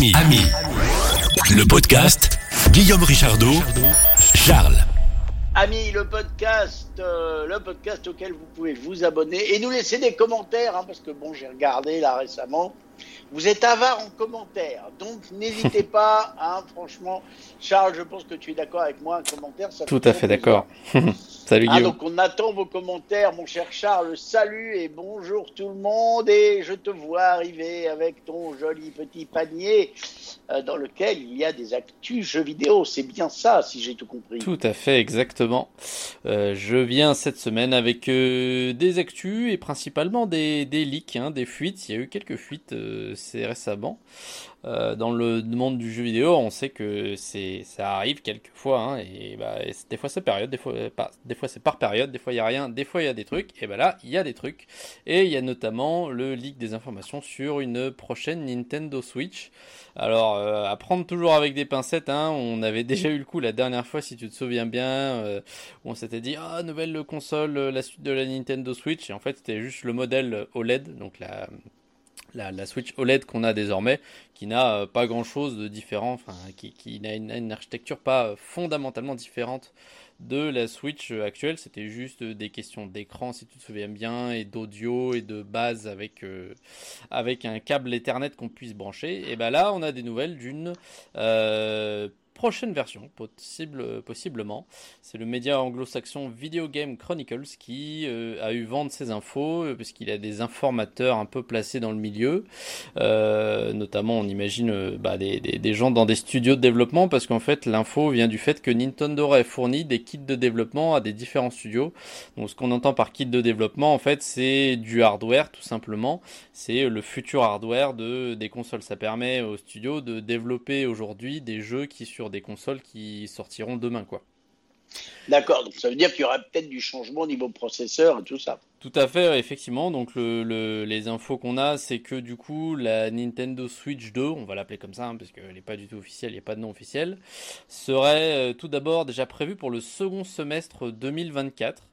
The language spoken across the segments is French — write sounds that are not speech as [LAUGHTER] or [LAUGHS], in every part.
Ami, Ami, le podcast Guillaume Richardot, Charles. Ami, le podcast, euh, le podcast auquel vous pouvez vous abonner et nous laisser des commentaires, hein, parce que bon, j'ai regardé là récemment. Vous êtes avare en commentaires, donc n'hésitez [LAUGHS] pas, hein, franchement. Charles, je pense que tu es d'accord avec moi, un commentaire, ça Tout à fait d'accord. [LAUGHS] Salut Ah, Guillaume. donc on attend vos commentaires, mon cher Charles. Salut et bonjour tout le monde. Et je te vois arriver avec ton joli petit panier euh, dans lequel il y a des actus jeux vidéo. C'est bien ça, si j'ai tout compris. Tout à fait, exactement. Euh, je viens cette semaine avec euh, des actus et principalement des, des leaks, hein, des fuites. Il y a eu quelques fuites c'est récemment. Euh, dans le monde du jeu vidéo, on sait que c'est ça arrive quelquefois, hein, et, bah, des fois c'est période, des fois pas, des fois c'est par période, des fois il y a rien, des fois il y a des trucs, et ben là il y a des trucs, et il y a notamment le leak des informations sur une prochaine Nintendo Switch. Alors euh, à prendre toujours avec des pincettes, hein, on avait [LAUGHS] déjà eu le coup la dernière fois si tu te souviens bien, euh, où on s'était dit ah nouvelle console, euh, la suite de la Nintendo Switch, et en fait c'était juste le modèle OLED, donc la la, Switch OLED qu'on a désormais, qui n'a euh, pas grand chose de différent, enfin, qui, n'a une, architecture pas euh, fondamentalement différente de la Switch euh, actuelle. C'était juste des questions d'écran, si tu te souviens bien, et d'audio et de base avec, un câble Ethernet qu'on puisse brancher. Et ben là, on a des nouvelles d'une prochaine version, possible, possiblement. C'est le média anglo-saxon Video Game Chronicles qui euh, a eu vent de ces infos, euh, parce qu'il a des informateurs un peu placés dans le milieu. Euh, notamment, on imagine euh, bah, des, gens dans des studios de développement, parce qu'en fait, l'info vient du fait que Nintendo aurait fourni des kits de développement à des différents studios. Donc, ce qu'on entend par kit de développement, en fait, c'est du hardware, tout simplement. C'est le futur hardware de, des consoles. Ça permet aux studios de développer aujourd'hui des jeux qui sur des consoles qui sortiront demain, quoi. D'accord, donc ça veut dire qu'il y aura peut-être du changement au niveau processeur et tout ça. Tout à fait, effectivement. Donc le, le- les infos qu'on a, c'est que du coup la Nintendo Switch 2, on va l'appeler comme ça, hein, parce qu'elle n'est pas du tout officielle, il n'y a pas de nom officiel, serait euh, tout d'abord déjà prévue pour le second semestre 2024.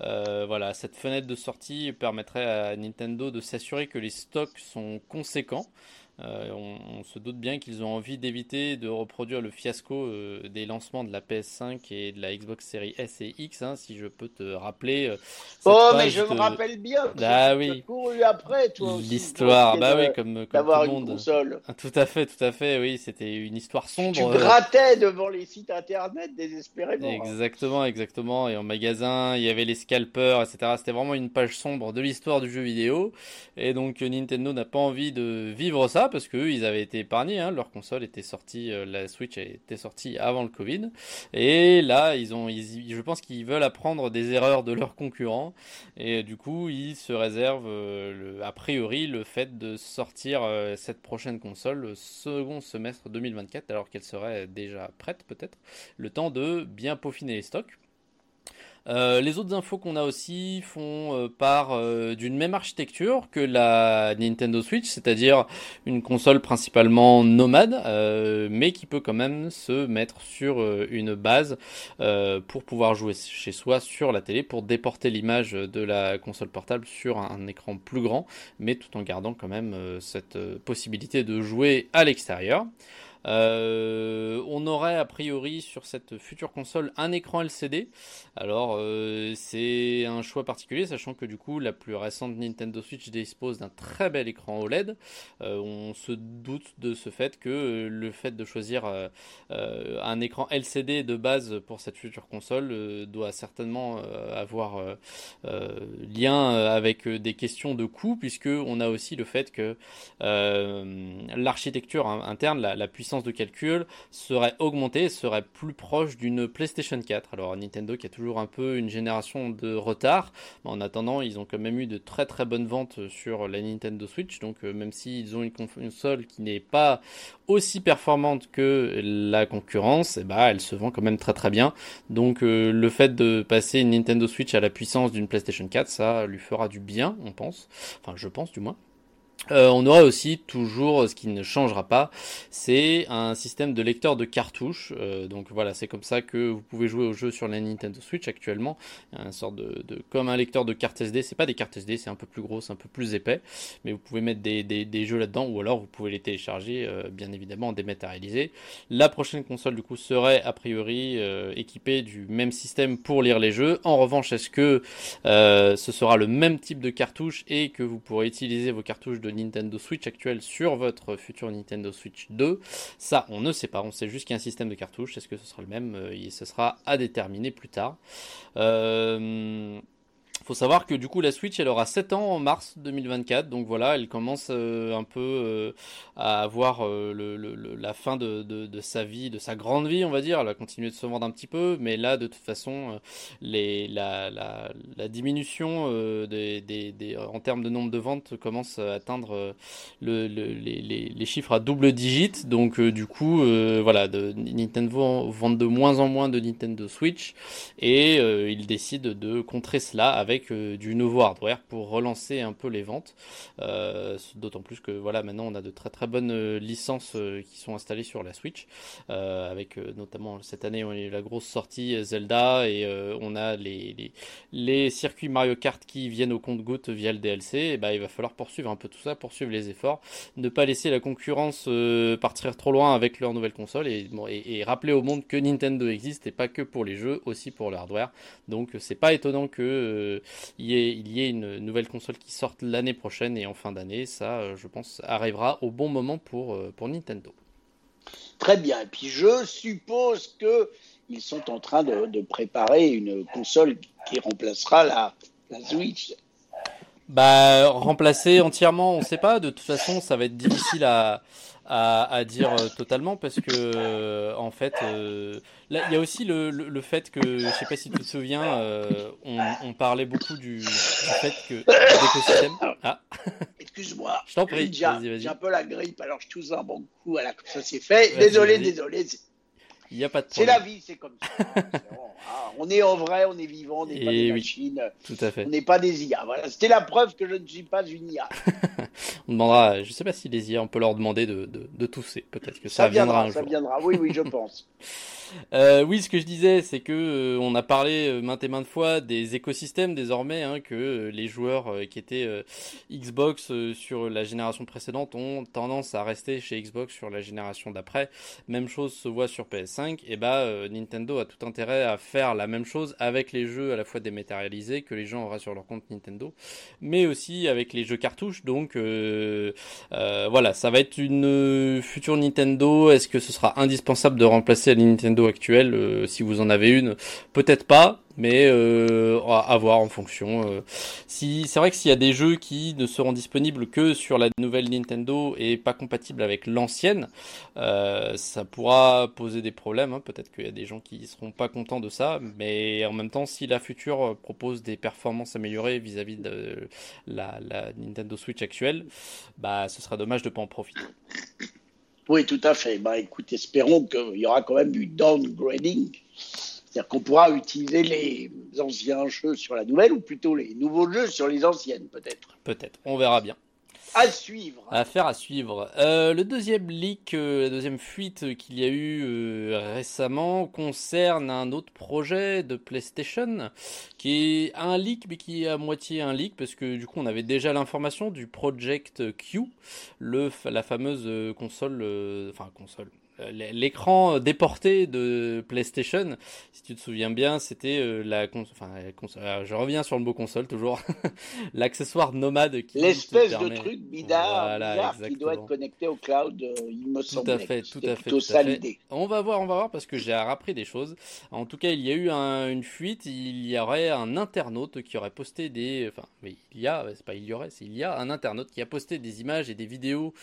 Euh, voilà, cette fenêtre de sortie permettrait à Nintendo de s'assurer que les stocks sont conséquents. Euh, on, on se doute bien qu'ils ont envie d'éviter de reproduire le fiasco euh, des lancements de la PS5 et de la Xbox Series S et X, hein, si je peux te rappeler. euh, Oh, mais je me rappelle bien. Ah oui. couru après, toi. L'histoire, bah oui, comme, comme tout le une monde. console. Ah, Tout à fait, tout à fait, oui, c'était une histoire sombre. Tu grattais devant les sites internet désespérément. hein. Exactement, exactement. Et en magasin, il y avait les scalpers, etc. C'était vraiment une page sombre de l'histoire du jeu vidéo. Et donc Nintendo n'a pas envie de vivre ça parce que eux, ils avaient été épargnés. Hein. Leur console était sortie, euh, la Switch était sortie avant le Covid. Et là, ils ont, je pense qu'ils veulent apprendre des erreurs de leurs concurrents. Et euh, du coup, ils se réservent, euh, a priori, le fait de sortir cette prochaine console le second semestre 2024, alors qu'elle serait déjà prête peut-être le temps de bien peaufiner les stocks. Euh, les autres infos qu'on a aussi font euh, part euh, d'une même architecture que la Nintendo Switch, c'est-à-dire une console principalement nomade, mais qui peut quand même se mettre sur une base pour pouvoir jouer chez soi sur la télé, pour déporter l'image de la console portable sur un, écran plus grand, mais tout en gardant quand même cette possibilité de jouer à l'extérieur. Euh, on aurait a priori sur cette future console un écran LCD. Alors euh, c'est un choix particulier, sachant que du coup la plus récente Nintendo Switch dispose d'un très bel écran OLED. Euh, on se doute de ce fait que le fait de choisir un écran LCD de base pour cette future console doit certainement avoir lien avec des questions de coût, puisque on a aussi le fait que l'architecture interne, la puissance de calcul serait augmentée, serait plus proche d'une PlayStation 4. Alors Nintendo qui a toujours un peu une génération de retard, en attendant ils ont quand même eu de très très bonnes ventes sur la Nintendo Switch, donc euh, même s'ils ont une console qui n'est pas aussi performante que la concurrence, eh ben, elle se vend quand même très très bien. Donc euh, le fait de passer une Nintendo Switch à la puissance d'une PlayStation 4, ça lui fera du bien, on pense. Enfin je pense du moins. Euh, on aura aussi toujours, ce qui ne changera pas, c'est un système de lecteur de cartouches. Euh, donc voilà, c'est comme ça que vous pouvez jouer au jeu sur la Nintendo Switch actuellement. Un de, comme un lecteur de cartes SD. C'est pas des cartes SD, c'est un peu plus gros, c'est un peu plus épais, mais vous pouvez mettre des, jeux là-dedans ou alors vous pouvez les télécharger, euh, bien évidemment, en dématérialisé. La prochaine console du coup serait a priori équipée du même système pour lire les jeux. En revanche, est-ce que ce sera le même type de cartouche et que vous pourrez utiliser vos cartouches de Nintendo Switch actuel sur votre futur Nintendo Switch 2. Ça, on ne sait pas. On sait juste qu'il y a un système de cartouches. Est-ce que ce sera le même? Euh, et Ce sera à déterminer plus tard. Euh, faut savoir que du coup la Switch elle aura 7 ans en mars 2024, donc voilà, elle commence euh, un peu euh, à avoir euh, la fin de, sa vie, de sa grande vie on va dire, elle va continuer de se vendre un petit peu, mais là de toute façon la, diminution en termes de nombre de ventes commence à atteindre le, les, chiffres à double digit, donc du coup voilà, Nintendo vend de moins en moins de Nintendo Switch. Et il décide de contrer cela avec euh, du nouveau hardware pour relancer un peu les ventes. Euh, d'autant plus que voilà, maintenant on a de très très bonnes euh, licences qui sont installées sur la Switch, avec notamment cette année on a eu la grosse sortie Zelda et on a les, les, circuits Mario Kart qui viennent au compte-goutte via le DLC. Et bah, il va falloir poursuivre un peu tout ça, poursuivre les efforts, ne pas laisser la concurrence partir trop loin avec leur nouvelle console et, et, rappeler au monde que Nintendo existe et pas que pour les jeux, aussi pour le hardware. Donc c'est pas étonnant que il y ait, une nouvelle console qui sorte l'année prochaine et en fin d'année. Ça, euh, je pense, arrivera au bon moment pour, euh, pour Nintendo. Très bien. Et puis je suppose que ils sont en train de, préparer une console qui remplacera la, la Switch. Bah, remplacer entièrement, on ne sait pas. De toute façon, ça va être difficile à, à, dire euh, totalement parce que euh, en fait euh, là il y a aussi le, le, fait que je sais pas si tu te souviens on, on, parlait beaucoup du, du fait que l'écosystème ah. [LAUGHS] Excuse-moi. Je t'en prie j'ai un peu la grippe alors je tousse un bon coup à la ça s'est fait. Désolé désolé il n'y a pas de C'est la vie, c'est comme ça. Ah, [LAUGHS] on est en vrai, on est vivant, on n'est pas des machines. Tout à fait. On n'est pas des IA. Voilà, c'était la preuve que je ne suis pas une IA. [LAUGHS] on demandera, je ne sais pas si les IA, on peut leur demander de, de, de tousser. Peut-être que ça, viendra, un ça jour. viendra, oui, oui, je [LAUGHS] pense. Euh, oui, ce que je disais, c'est que euh, on a parlé euh, maintes et maintes fois des écosystèmes désormais, hein, que les joueurs qui étaient Xbox sur la génération précédente ont tendance à rester chez Xbox sur la génération d'après. Même chose se voit sur PS5. Et bah, Nintendo a tout intérêt à faire la même chose avec les jeux à la fois dématérialisés que les gens auront sur leur compte Nintendo, mais aussi avec les jeux cartouches. Donc voilà, ça va être une future Nintendo. Est-ce que ce sera indispensable de remplacer la Nintendo actuelle, euh, si vous en avez une, peut-être pas, mais euh, à voir en fonction. Euh. c'est vrai que s'il y a des jeux qui ne seront disponibles que sur la nouvelle Nintendo et pas compatibles avec l'ancienne, ça pourra poser des problèmes. Hein. Peut-être qu'il y a des gens qui seront pas contents de ça, mais en même temps, si la future propose des performances améliorées vis-à-vis de la, Nintendo Switch actuelle, bah ce sera dommage de pas en profiter. Oui, tout à fait. Bah, écoute, espérons qu'il y aura quand même du downgrading. C'est-à-dire qu'on pourra utiliser les anciens jeux sur la nouvelle ou plutôt les nouveaux jeux sur les anciennes, peut-être. Peut-être, on verra bien. À suivre. Affaire à suivre. Euh, le deuxième leak, euh, la deuxième fuite qu'il y a eu euh, récemment concerne un autre projet de PlayStation qui est un leak mais qui est à moitié un leak parce que du coup on avait déjà l'information du Project Q, le, la fameuse console, enfin console, l'écran déporté de PlayStation, si tu te souviens bien, c'était euh, la console. Enfin, je reviens sur le mot console toujours. [LAUGHS] L'accessoire nomade qui l'espèce de truc bizarre, qui doit être connecté au cloud. Euh, il me semble. Tout à fait, tout à fait. Tout à fait. On va voir, on va voir parce que j'ai appris des choses. En tout cas, il y a eu une fuite. Il y aurait un internaute qui aurait posté des. Enfin, mais il y a, c'est pas il y aurait, c'est il y a un internaute qui a posté des images et des vidéos,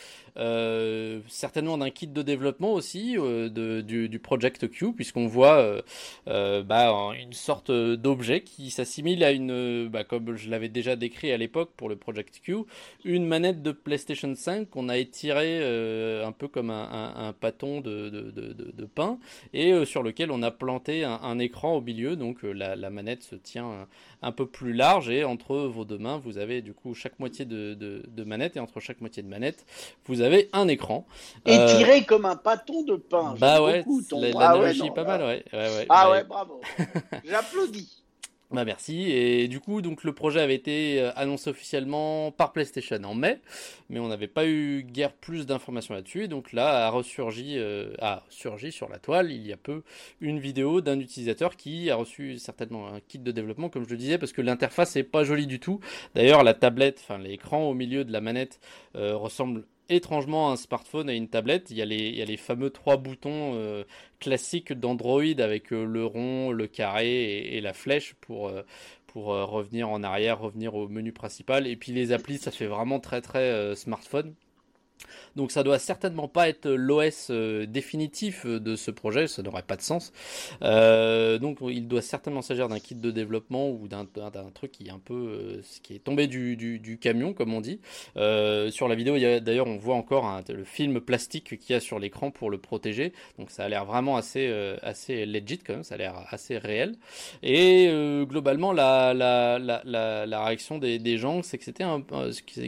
certainement d'un kit de développement aussi de, du, Project Q, puisqu'on voit bah, une sorte d'objet qui s'assimile à une, bah, comme je l'avais déjà décrit à l'époque pour le Project Q, une manette de PlayStation 5 qu'on a étirée un peu comme un, un, pâton de, pain et sur lequel on a planté un, écran au milieu, donc la, manette se tient un peu plus large et entre vos deux mains, vous avez du coup chaque moitié de, manette et entre chaque moitié de manette, vous avez un écran. Étiré euh, comme un pâton de pain. Bah ouais, l'analogie ah pas mal, ouais. ouais, ah bah ouais, bravo. [LAUGHS] J'applaudis. Bah merci. Et du coup, donc le projet avait été euh, annoncé officiellement par PlayStation en mai, mais on n'avait pas eu guère plus d'informations là-dessus. donc là, a ressurgi, euh, a surgi sur la toile il y a peu une vidéo d'un utilisateur qui a reçu certainement un kit de développement, comme je le disais, parce que l'interface est pas jolie du tout. D'ailleurs, la tablette, enfin l'écran au milieu de la manette euh, ressemble étrangement un smartphone et une tablette. Il y a les, fameux trois boutons euh, classiques d'Android avec euh, le rond, le carré et, la flèche pour, euh, pour revenir en arrière, revenir au menu principal. Et puis les applis, ça fait vraiment très très smartphone. Donc ça doit certainement pas être l'OS euh, définitif de ce projet, ça n'aurait pas de sens. Euh, donc il doit certainement s'agir d'un kit de développement ou d'un truc qui est un peu euh, qui est tombé du, camion comme on dit. sur la vidéo, d'ailleurs on voit encore le film plastique qu'il y a sur l'écran pour le protéger. Donc ça a l'air vraiment assez assez legit quand même, ça a l'air assez réel. Et globalement la, la, la, la, réaction des, gens, c'est que c'était un,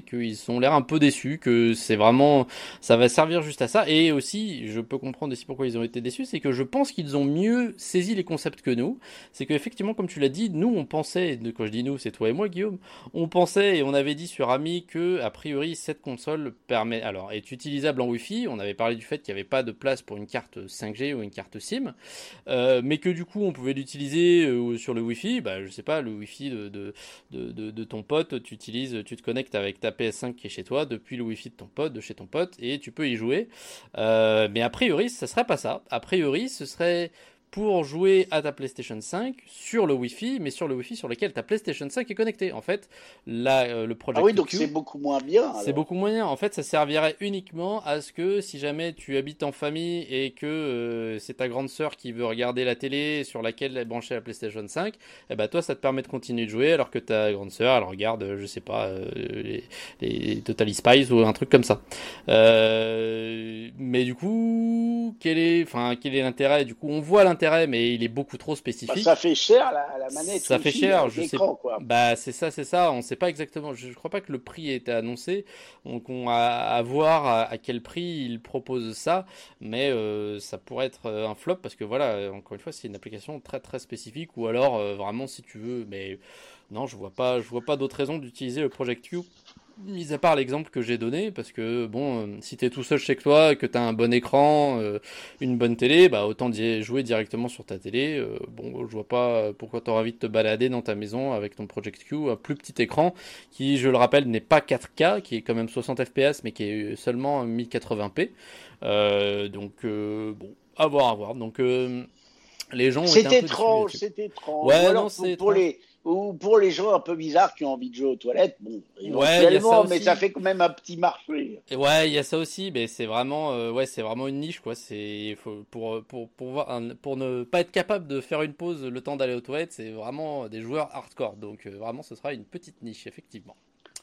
qu'ils ont l'air un peu déçus, que c'est vraiment ça va servir juste à ça. Et aussi, je peux comprendre aussi pourquoi ils ont été déçus, c'est que je pense qu'ils ont mieux saisi les concepts que nous. C'est qu'effectivement, comme tu l'as dit, nous on pensait, quand je dis nous, c'est toi et moi, Guillaume, on pensait et on avait dit sur Ami que a priori cette console permet, alors est utilisable en Wi-Fi. On avait parlé du fait qu'il n'y avait pas de place pour une carte 5G ou une carte SIM, euh, mais que du coup on pouvait l'utiliser euh, sur le Wi-Fi. Bah, je sais pas, le Wi-Fi de, de, ton pote, tu utilises, tu te connectes avec ta PS5 qui est chez toi depuis le Wi-Fi de ton pote, de chez ton pote et tu peux y jouer. Euh, mais a priori, ce serait pas ça. A priori, ce serait pour jouer à ta PlayStation 5 sur le Wi-Fi, mais sur le Wi-Fi sur lequel ta PlayStation 5 est connectée. En fait, là, euh, le Project Ah oui, donc c'est beaucoup moins bien. C'est beaucoup moins bien. En fait, ça servirait uniquement à ce que si jamais tu habites en famille et que euh, c'est ta grande sœur qui veut regarder la télé sur laquelle est branchée la PlayStation 5, eh ben toi, ça te permet de continuer de jouer alors que ta grande sœur, elle regarde, je sais pas, euh, les, les, Total Spies ou un truc comme ça. mais du coup, quel est, enfin, quel est l'intérêt? Du coup, on voit l'intérêt mais il est beaucoup trop spécifique. Bah, ça fait cher la, manette. Ça fait cher, je sais. Quoi. Bah c'est ça, c'est ça. On sait pas exactement. Je, ne crois pas que le prix ait été annoncé. Donc on a à voir à, quel prix il propose ça, mais euh, ça pourrait être euh, un flop parce que voilà, encore une fois, c'est une application très très spécifique. Ou alors euh, vraiment si tu veux, mais non, je vois pas, je vois pas d'autre raison d'utiliser le Project Q mis à part l'exemple que j'ai donné, parce que bon, euh, si t'es tout seul chez toi, que t'as un bon écran, euh, une bonne télé, bah autant jouer directement sur ta télé. Euh, bon, je vois pas pourquoi t'auras envie de te balader dans ta maison avec ton Project Q, un plus petit écran qui, je le rappelle, n'est pas 4K, qui est quand même 60 FPS, mais qui est seulement 1080p. donc bon, à voir, à voir. Donc les gens. C'est étrange, c'est étrange. Ouais, non, c'est pour les ou pour les gens un peu bizarres qui ont envie de jouer aux toilettes, bon, ouais, ça mais ça fait quand même un petit marché. Et ouais, il y a ça aussi, mais c'est vraiment, euh, ouais, c'est vraiment une niche, quoi. C'est pour pour pour voir, pour ne pas être capable de faire une pause le temps d'aller aux toilettes, c'est vraiment des joueurs hardcore. Donc euh, vraiment, ce sera une petite niche, effectivement.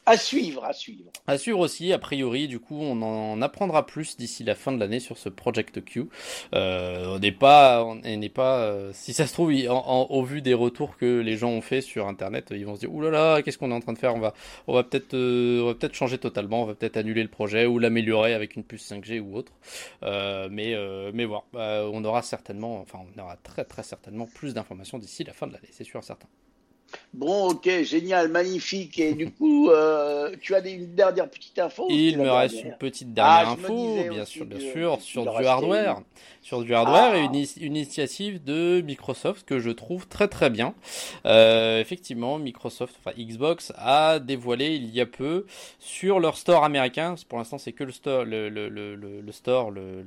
À suivre, à suivre. À suivre aussi, a priori, du coup, on en apprendra plus d'ici la fin de l'année sur ce Project Q. Euh, on n'est pas, on n'est pas, euh, si ça se trouve, au vu des retours que les gens ont fait sur Internet, ils vont se dire, oulala, qu'est-ce qu'on est en train de faire? On va, on va peut-être, euh, peut-être changer totalement, on va peut-être annuler le projet ou l'améliorer avec une puce 5G ou autre. Mais, mais voilà, on aura certainement, enfin, on aura très très certainement plus d'informations d'ici la fin de l'année, c'est sûr certain. Bon, ok, génial, magnifique. Et du coup, euh, tu as une dernière petite info Il me reste une petite dernière ah, info, bien sûr, bien sûr, sur du hardware. Sur du hardware et une, une, initiative de Microsoft que je trouve très très bien. Euh, effectivement, Microsoft, enfin Xbox, a dévoilé il y a peu sur leur store américain. Pour l'instant, c'est que le store, le, le, le, le store, le,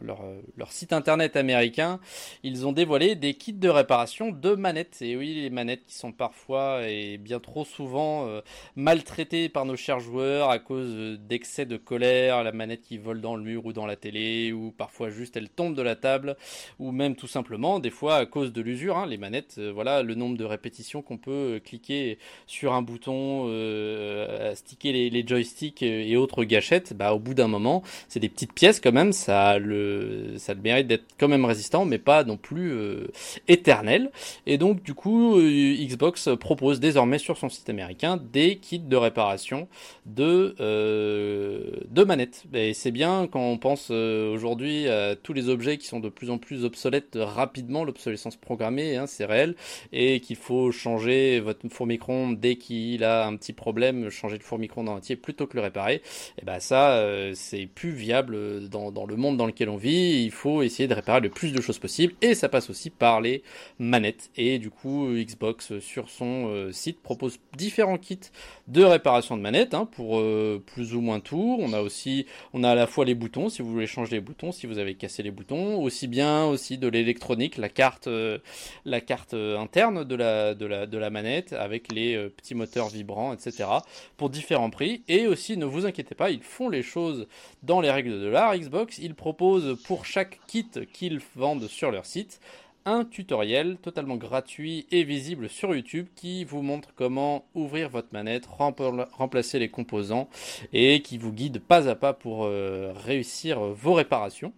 leur, leur site internet américain. Ils ont dévoilé des kits de réparation de manettes. Et oui, les manettes qui sont parfois et bien trop souvent euh, maltraitées par nos chers joueurs à cause d'excès de colère, la manette qui vole dans le mur ou dans la télé, ou parfois juste elle tombe de la table, ou même tout simplement des fois à cause de l'usure, hein, les manettes, euh, voilà le nombre de répétitions qu'on peut cliquer sur un bouton, euh, sticker les, joysticks et autres gâchettes, bah au bout d'un moment, c'est des petites pièces quand même, ça le ça le mérite d'être quand même résistant, mais pas non plus éternel. Et donc du coup, euh, Propose désormais sur son site américain des kits de réparation de, euh, manettes. Et c'est bien quand on pense euh, aujourd'hui à tous les objets qui sont de plus en plus obsolètes rapidement, l'obsolescence programmée, hein, c'est réel, et qu'il faut changer votre four micro dès qu'il a un petit problème, changer le four micro-ondes entier plutôt que le réparer. Et ben ça, c'est plus viable dans, dans le monde dans lequel on vit. Il faut essayer de réparer le plus de choses possible, et ça passe aussi par les manettes. Et du coup, Xbox sur son euh, site propose différents kits de réparation de manettes hein, pour euh, plus ou moins tout. On a aussi, on a à la fois les boutons si vous voulez changer les boutons, si vous avez cassé les boutons, aussi bien aussi de l'électronique, la carte, euh, la carte interne de la, de la, de la manette avec les petits moteurs vibrants, etc. pour différents prix. Et aussi, ne vous inquiétez pas, ils font les choses dans les règles de l'art. Xbox, ils proposent pour chaque kit qu'ils vendent sur leur site un tutoriel totalement gratuit et visible sur YouTube qui vous montre comment ouvrir votre manette, remplacer les composants et qui vous guide pas à pas pour euh, réussir vos réparations.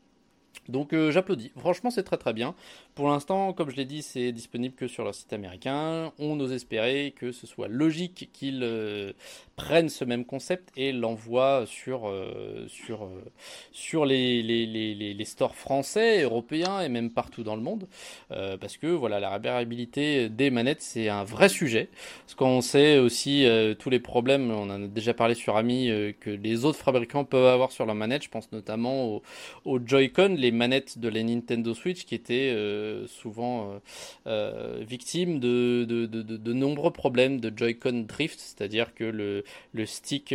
Donc euh, j'applaudis. Franchement, c'est très très bien. Pour l'instant, comme je l'ai dit, c'est disponible que sur leur site américain. On ose espérer que ce soit logique qu'ils euh, prennent ce même concept et l'envoient sur, euh, sur, sur les, les, les, les, stores français, européens et même partout dans le monde. parce que voilà, la réparabilité des manettes, c'est un vrai sujet. Parce qu'on sait aussi tous les problèmes, on en a déjà parlé sur Ami, que les autres fabricants peuvent avoir sur leur manette. Je pense notamment aux, aux Joy-Con, les manettes de la Nintendo Switch qui étaient euh, souvent euh, euh, victimes de, nombreux problèmes de Joy-Con drift, c'est-à-dire que le, le stick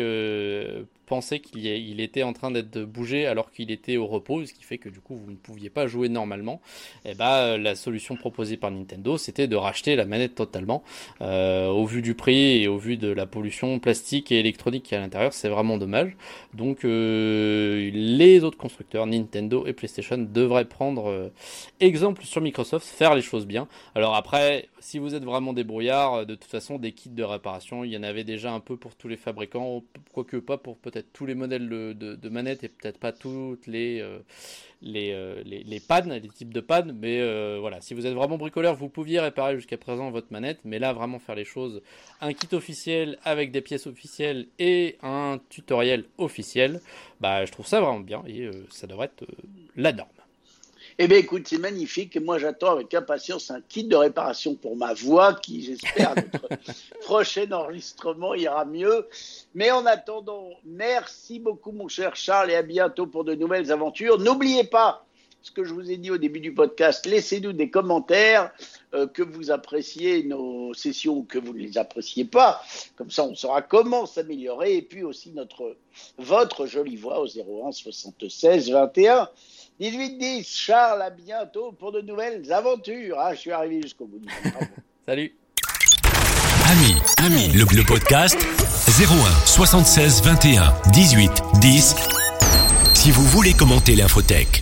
pensait qu'il il était en train d'être bougé alors qu'il était au repos, ce qui fait que du coup vous ne pouviez pas jouer normalement. Et bah la solution proposée par Nintendo, c'était de racheter la manette totalement. Euh, au vu du prix et au vu de la pollution plastique et électronique qui est à l'intérieur, c'est vraiment dommage. Donc euh, les autres constructeurs, Nintendo et PlayStation, devraient prendre euh, exemple sur Microsoft, faire les choses bien. Alors après, si vous êtes vraiment débrouillard, de toute façon des kits de réparation, il y en avait déjà un peu pour tous les fabricants, quoique pas pour peut-être tous les modèles de, manettes et peut-être pas toutes les, euh, euh, les, les, les types de pannes. Mais euh, voilà, si vous êtes vraiment bricoleur, vous pouviez réparer jusqu'à présent votre manette. Mais là, vraiment faire les choses, un kit officiel avec des pièces officielles et un tutoriel officiel, bah, je trouve ça vraiment bien et ça devrait être la norme. Eh bien, écoute, c'est magnifique. Et moi, j'attends avec impatience un kit de réparation pour ma voix qui, j'espère, [LAUGHS] notre prochain enregistrement ira mieux. Mais en attendant, merci beaucoup, mon cher Charles, et à bientôt pour de nouvelles aventures. N'oubliez pas ce que je vous ai dit au début du podcast. Laissez-nous des commentaires, euh, que vous appréciez nos sessions ou que vous ne les appréciez pas. Comme ça, on saura comment s'améliorer. Et puis aussi notre, votre jolie voix au 01 76 21 18-10, Charles, à bientôt pour de nouvelles aventures. Ah, je suis arrivé jusqu'au bout. [LAUGHS] Salut. Ami, ami, le, le podcast 01 76 21 18 10. Si vous voulez commenter l'infotech.